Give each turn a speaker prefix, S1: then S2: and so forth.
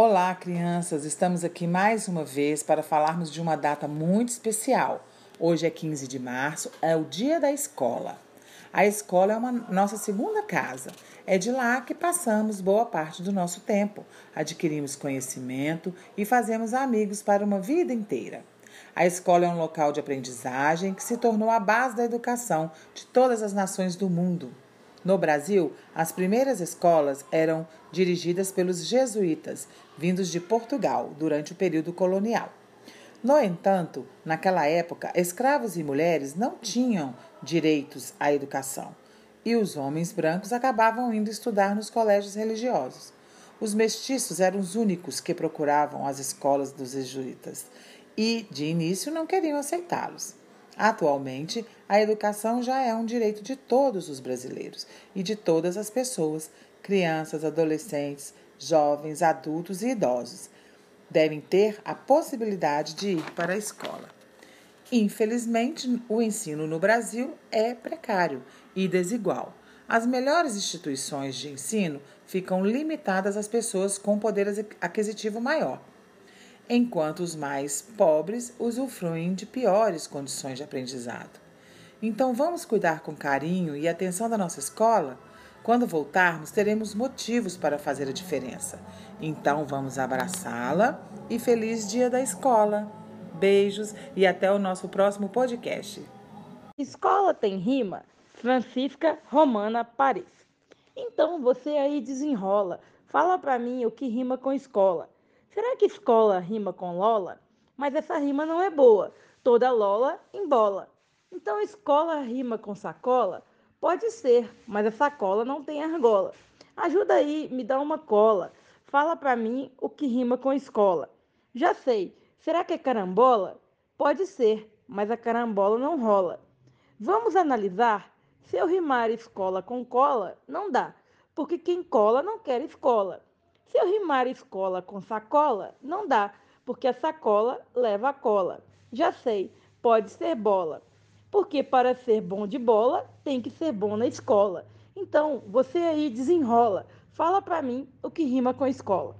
S1: Olá, crianças! Estamos aqui mais uma vez para falarmos de uma data muito especial. Hoje é 15 de março, é o dia da escola. A escola é uma nossa segunda casa. É de lá que passamos boa parte do nosso tempo. Adquirimos conhecimento e fazemos amigos para uma vida inteira. A escola é um local de aprendizagem que se tornou a base da educação de todas as nações do mundo. No Brasil, as primeiras escolas eram dirigidas pelos jesuítas, vindos de Portugal, durante o período colonial. No entanto, naquela época, escravos e mulheres não tinham direitos à educação e os homens brancos acabavam indo estudar nos colégios religiosos. Os mestiços eram os únicos que procuravam as escolas dos jesuítas e, de início, não queriam aceitá-los. Atualmente, a educação já é um direito de todos os brasileiros e de todas as pessoas, crianças, adolescentes, jovens, adultos e idosos. Devem ter a possibilidade de ir para a escola. Infelizmente, o ensino no Brasil é precário e desigual. As melhores instituições de ensino ficam limitadas às pessoas com poder aquisitivo maior enquanto os mais pobres usufruem de piores condições de aprendizado. Então vamos cuidar com carinho e atenção da nossa escola? Quando voltarmos, teremos motivos para fazer a diferença. Então vamos abraçá-la e feliz dia da escola. Beijos e até o nosso próximo podcast.
S2: Escola tem rima? Francisca Romana Paris. Então você aí desenrola. Fala para mim o que rima com escola. Será que escola rima com Lola? Mas essa rima não é boa. Toda Lola embola. Então escola rima com sacola? Pode ser, mas a sacola não tem argola. Ajuda aí, me dá uma cola. Fala para mim o que rima com escola. Já sei. Será que é carambola? Pode ser, mas a carambola não rola. Vamos analisar? Se eu rimar escola com cola, não dá, porque quem cola não quer escola. Se eu rimar escola com sacola, não dá, porque a sacola leva a cola. Já sei, pode ser bola. Porque para ser bom de bola, tem que ser bom na escola. Então, você aí desenrola. Fala para mim o que rima com escola.